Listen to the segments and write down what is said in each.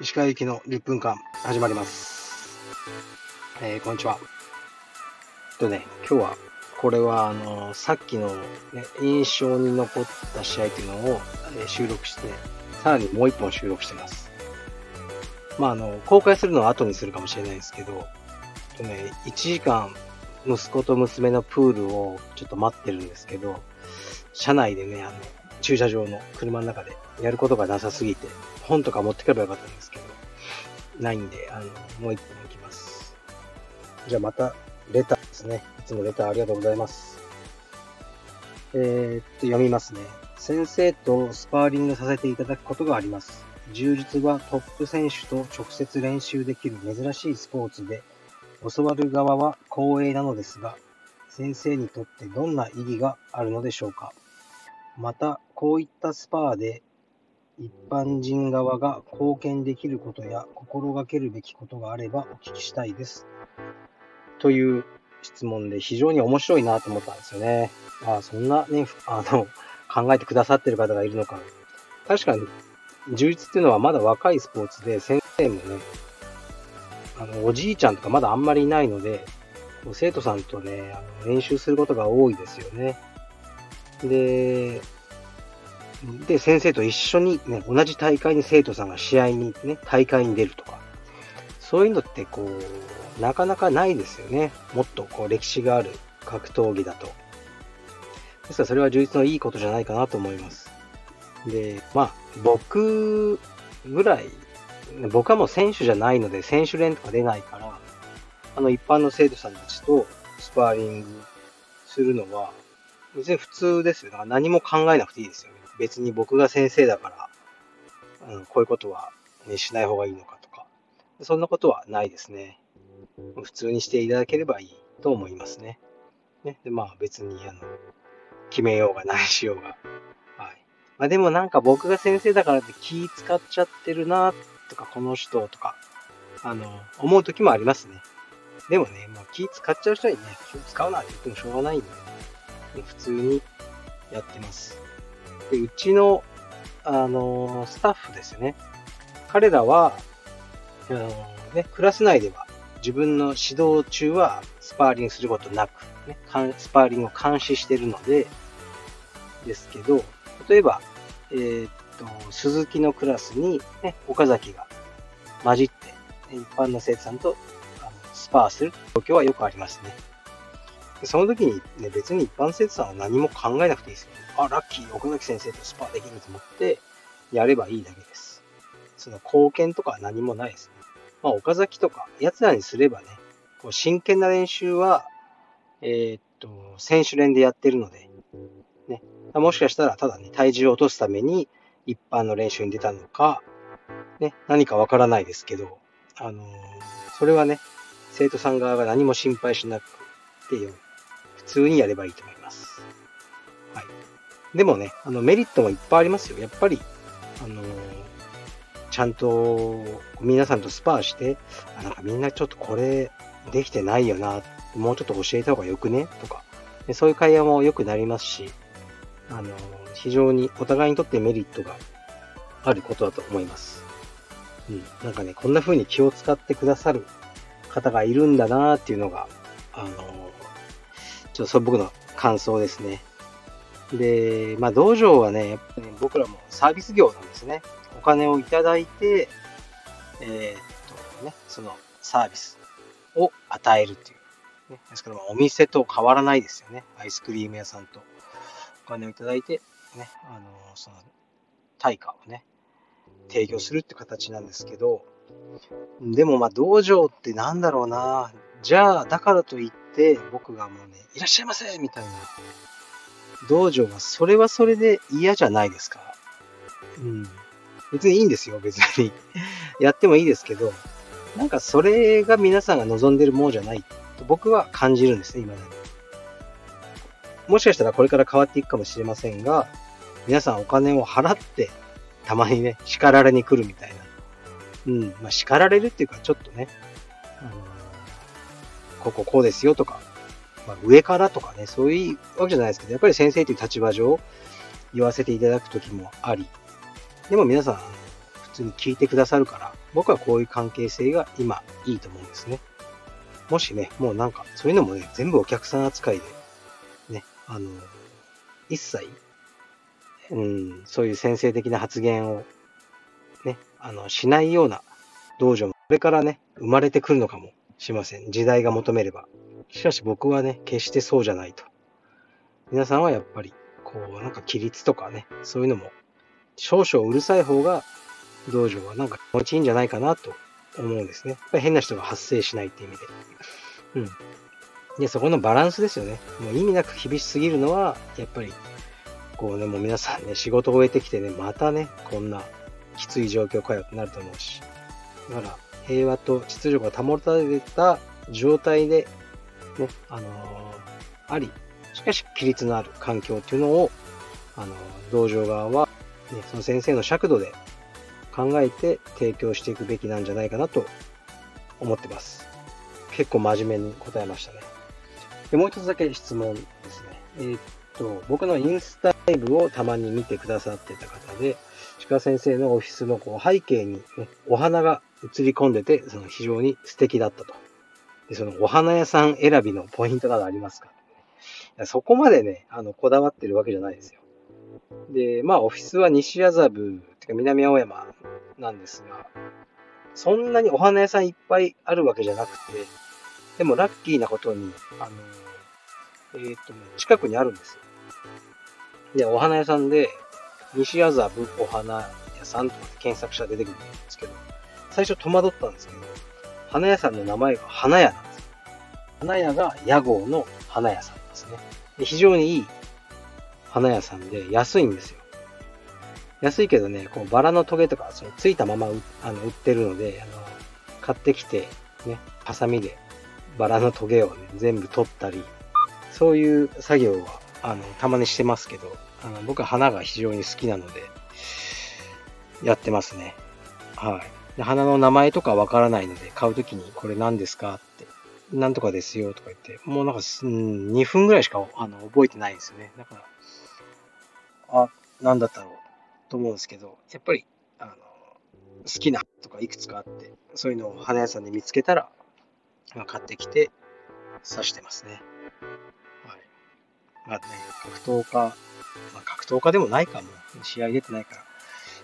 石川行きの10分間始まります。えー、こんにちは。とね、今日は、これは、あの、さっきの、ね、印象に残った試合っていうのを、え収録して、さらにもう一本収録してます。まあ、あの、公開するのは後にするかもしれないですけど、とね、1時間、息子と娘のプールをちょっと待ってるんですけど、車内でね、あの、駐車場の車の中でやることがなさすぎて、本とか持ってくればよかったんですけど、ないんで、あの、もう一本いきます。じゃあまた、レターですね。いつもレターありがとうございます。えーっと、読みますね。先生とスパーリングさせていただくことがあります。充実はトップ選手と直接練習できる珍しいスポーツで、教わる側は光栄なのですが、先生にとってどんな意義があるのでしょうか？また、こういったスパーで一般人側が貢献できることや心がけるべきことがあればお聞きしたいです。という質問で非常に面白いなと思ったんですよね。ああ、そんなね、あの、考えてくださってる方がいるのか。確かに、充実っていうのはまだ若いスポーツで、先生もね、あの、おじいちゃんとかまだあんまりいないので、生徒さんとね、あの練習することが多いですよね。で、で、先生と一緒にね、同じ大会に生徒さんが試合にね、大会に出るとか、そういうのってこう、なかなかないですよね。もっとこう歴史がある格闘技だと。ですからそれは充実のいいことじゃないかなと思います。で、まあ、僕ぐらい、僕はもう選手じゃないので、選手連とか出ないから、あの一般の生徒さんたちとスパーリングするのは、別に普通ですよ。だから何も考えなくていいですよ。別に僕が先生だから、うん、こういうことは、ね、しない方がいいのかとか、そんなことはないですね。普通にしていただければいいと思いますね。ねでまあ別にあの決めようがないしようが。はいまあ、でもなんか僕が先生だからって気使っちゃってるなとか、この人とか、あの、思う時もありますね。でもね、まあ、気使っちゃう人にね、気を使うなって言ってもしょうがないんで、ね、普通にやってます。で、うちの、あのスタッフですね。彼らは、あのね、クラス内では自分の指導中はスパーリングすることなく、ね、スパーリングを監視してるので、ですけど、例えば、えー、と、鈴木のクラスに、ね、岡崎が混じって、一般の生徒さんとあのスパーする状況はよくありますね。その時に、ね、別に一般生徒さんは何も考えなくていいですよ、ね。あ、ラッキー、岡崎先生とスパーできると思って、やればいいだけです。その貢献とかは何もないですね。まあ、岡崎とか、奴らにすればね、こう真剣な練習は、えー、っと、選手連でやってるので、ね、もしかしたらただね、体重を落とすために一般の練習に出たのか、ね、何かわからないですけど、あのーそれはね、生徒さん側が何も心配しなくてよ。普通にやればいいと思います。はい。でもね、あのメリットもいっぱいありますよ。やっぱり、あのーちゃんと皆さんとスパーして、あなんかみんなちょっとこれできてないよな、もうちょっと教えた方がよくね？とか、そういう会話も良くなりますし、あのー非常にお互いにとってメリットがあることだと思います。うん。なんかね、こんな風に気を使ってくださる方がいるんだなーっていうのが、あのーちょっとそれ僕の感想ですね。で、まあ道場はね、やっぱりね僕らもサービス業なんですね。お金をいただいて、えーっとね、そのサービスを与えるっていう。ね、ですからお店と変わらないですよね。アイスクリーム屋さんとお金をいただいて、ね、あのその対価をね、提供するって形なんですけど、でもまあ道場ってなんだろうな。じゃあ、だからといって僕がもうね、いらっしゃいませみたいな。道場はそれはそれで嫌じゃないですか。うん。別にいいんですよ、別に。やってもいいですけど、なんかそれが皆さんが望んでるものじゃないと僕は感じるんですね、今だに。もしかしたらこれから変わっていくかもしれませんが、皆さんお金を払って、たまにね、叱られに来るみたいな。うん、まあ叱られるっていうか、ちょっとね、あのこここうですよとか、まあ、上からとかね、そういうわけじゃないですけど、やっぱり先生という立場上、言わせていただく時もあり、でも皆さん、普通に聞いてくださるから、僕はこういう関係性が今いいと思うんですね。もしね、もうなんか、そういうのもね、全部お客さん扱いで、あの、一切、うん、そういう先生的な発言を、ね、あの、しないような道場も、これからね、生まれてくるのかもしません。時代が求めれば。しかし僕はね、決してそうじゃないと。皆さんはやっぱり、こう、なんか規律とかね、そういうのも、少々うるさい方が、道場はなんか気持ちいいんじゃないかなと思うんですね。やっぱり変な人が発生しないっていう意味で。うん。で、そこのバランスですよね。もう意味なく厳しすぎるのは、やっぱり、こうね、もう皆さんね、仕事を終えてきてね、またね、こんなきつい状況かよってなると思うし。だから、平和と秩序が保たれた状態で、ね、あのー、あり、しかし規律のある環境っていうのを、あのー、道場側は、ね、その先生の尺度で考えて提供していくべきなんじゃないかなと思ってます。結構真面目に答えましたね。で、もう一つだけ質問ですね。えー、っと、僕のインスタライブをたまに見てくださってた方で、鹿先生のオフィスのこう背景に、ね、お花が映り込んでて、その非常に素敵だったと。で、そのお花屋さん選びのポイントなどありますか？そこまでね、あの、こだわってるわけじゃないですよ。で、まあ、オフィスは西麻布、てか南青山なんですが、そんなにお花屋さんいっぱいあるわけじゃなくて、でもラッキーなことに、あの、えー、っとね、近くにあるんですよ。で、お花屋さんで、西麻布お花屋さんとか検索したら出てくるんですけど、最初戸惑ったんですけど、花屋さんの名前が花屋なんですよ。花屋が屋号の花屋さんですね。で非常にいい花屋さんで安いんですよ。安いけどね、こうバラのトゲとかそのついたままあの売ってるので、あの買ってきて、ね、ハサミでバラのトゲを、ね、全部取ったり、そういう作業はあのたまにしてますけど、あの僕は花が非常に好きなので、やってますね。はい。で花の名前とかわからないので、買うときにこれ何ですかって、なんとかですよとか言って、もうなんか、うん、2分ぐらいしかあの覚えてないんですよね。だから、あ、なんだったろうと思うんですけど、やっぱり、あの、好きなとかいくつかあって、そういうのを花屋さんで見つけたら、まあ、買ってきて刺してますね。はい。まあね、格闘家、まあ、格闘家でもないかも。試合出てないから。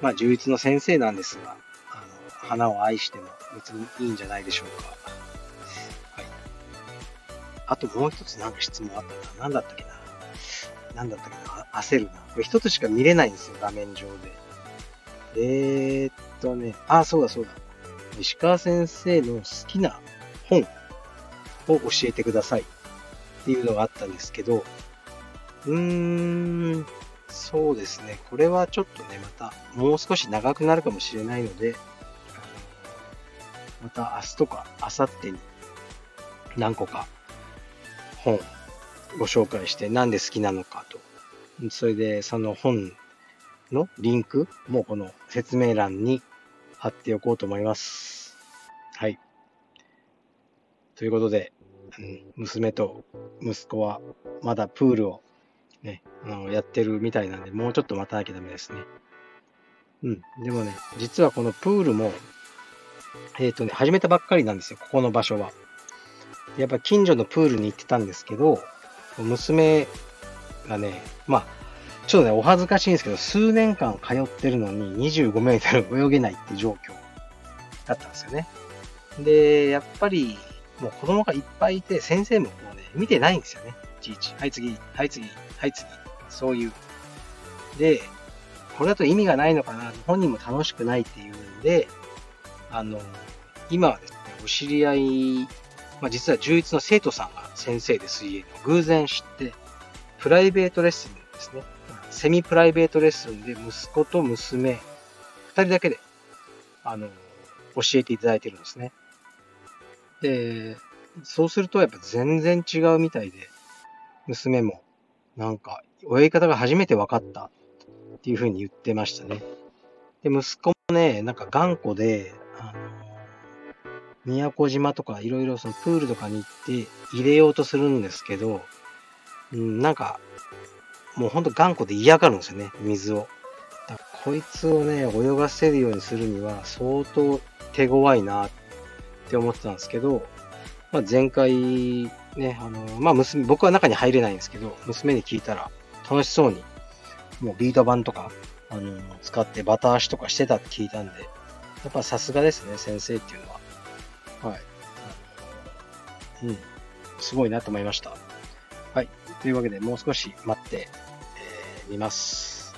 まあ、充実の先生なんですが、あの、花を愛しても別にいいんじゃないでしょうか。はい。あともう一つなんか質問あったな。何だったっけな。なんだったっけな、焦るな。これ一つしか見れないんですよ、画面上で。えー、っとね、あ、そうだそうだ。石川先生の好きな本を教えてくださいっていうのがあったんですけど、うーん、そうですね。これはちょっとね、またもう少し長くなるかもしれないので、また明日とか明後日に何個か本ご紹介してなんで好きなのかと。それでその本のリンクもこの説明欄に貼っておこうと思います。はい。ということで、うん、娘と息子はまだプールをね、あのやってるみたいなんで、もうちょっと待たなきゃダメですね。うん。でもね、実はこのプールも、えっ、ー、とね、始めたばっかりなんですよ、ここの場所は。やっぱ近所のプールに行ってたんですけど、娘がね、まあ、ちょっとね、お恥ずかしいんですけど、数年間通ってるのに25メートル泳げないって状況だったんですよね。で、やっぱり、もう子供がいっぱいいて、先生ももうね、見てないんですよね。いちいち。はい、次、はい、次、はい、次。そういう。で、これだと意味がないのかな、本人も楽しくないっていうんで、あの、今はですね、お知り合いまあ、実は充実の生徒さんが先生で水泳の偶然知って、プライベートレッスンですね。セミプライベートレッスンで息子と娘、二人だけで、あの、教えていただいてるんですね。で、そうするとやっぱ全然違うみたいで、娘もなんか泳ぎ方が初めて分かったっていうふうに言ってましたね。で、息子もね、なんか頑固で、あの宮古島とかいろいろそのプールとかに行って入れようとするんですけど、うん、なんか、もうほんと頑固で嫌がるんですよね、水を。だからこいつをね、泳がせるようにするには相当手強いなってって思ってたんですけど、まあ、前回ね、あの、まあ娘、僕は中に入れないんですけど、娘に聞いたら楽しそうに、もうビート板とか、あの、使ってバタ足とかしてたって聞いたんで、やっぱさすがですね、先生っていうのは。はい。うん。すごいなと思いました。はい。というわけで、もう少し待って、えー、みます。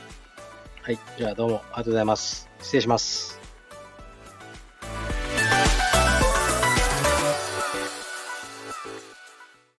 はい。じゃあどうもありがとうございます。失礼します。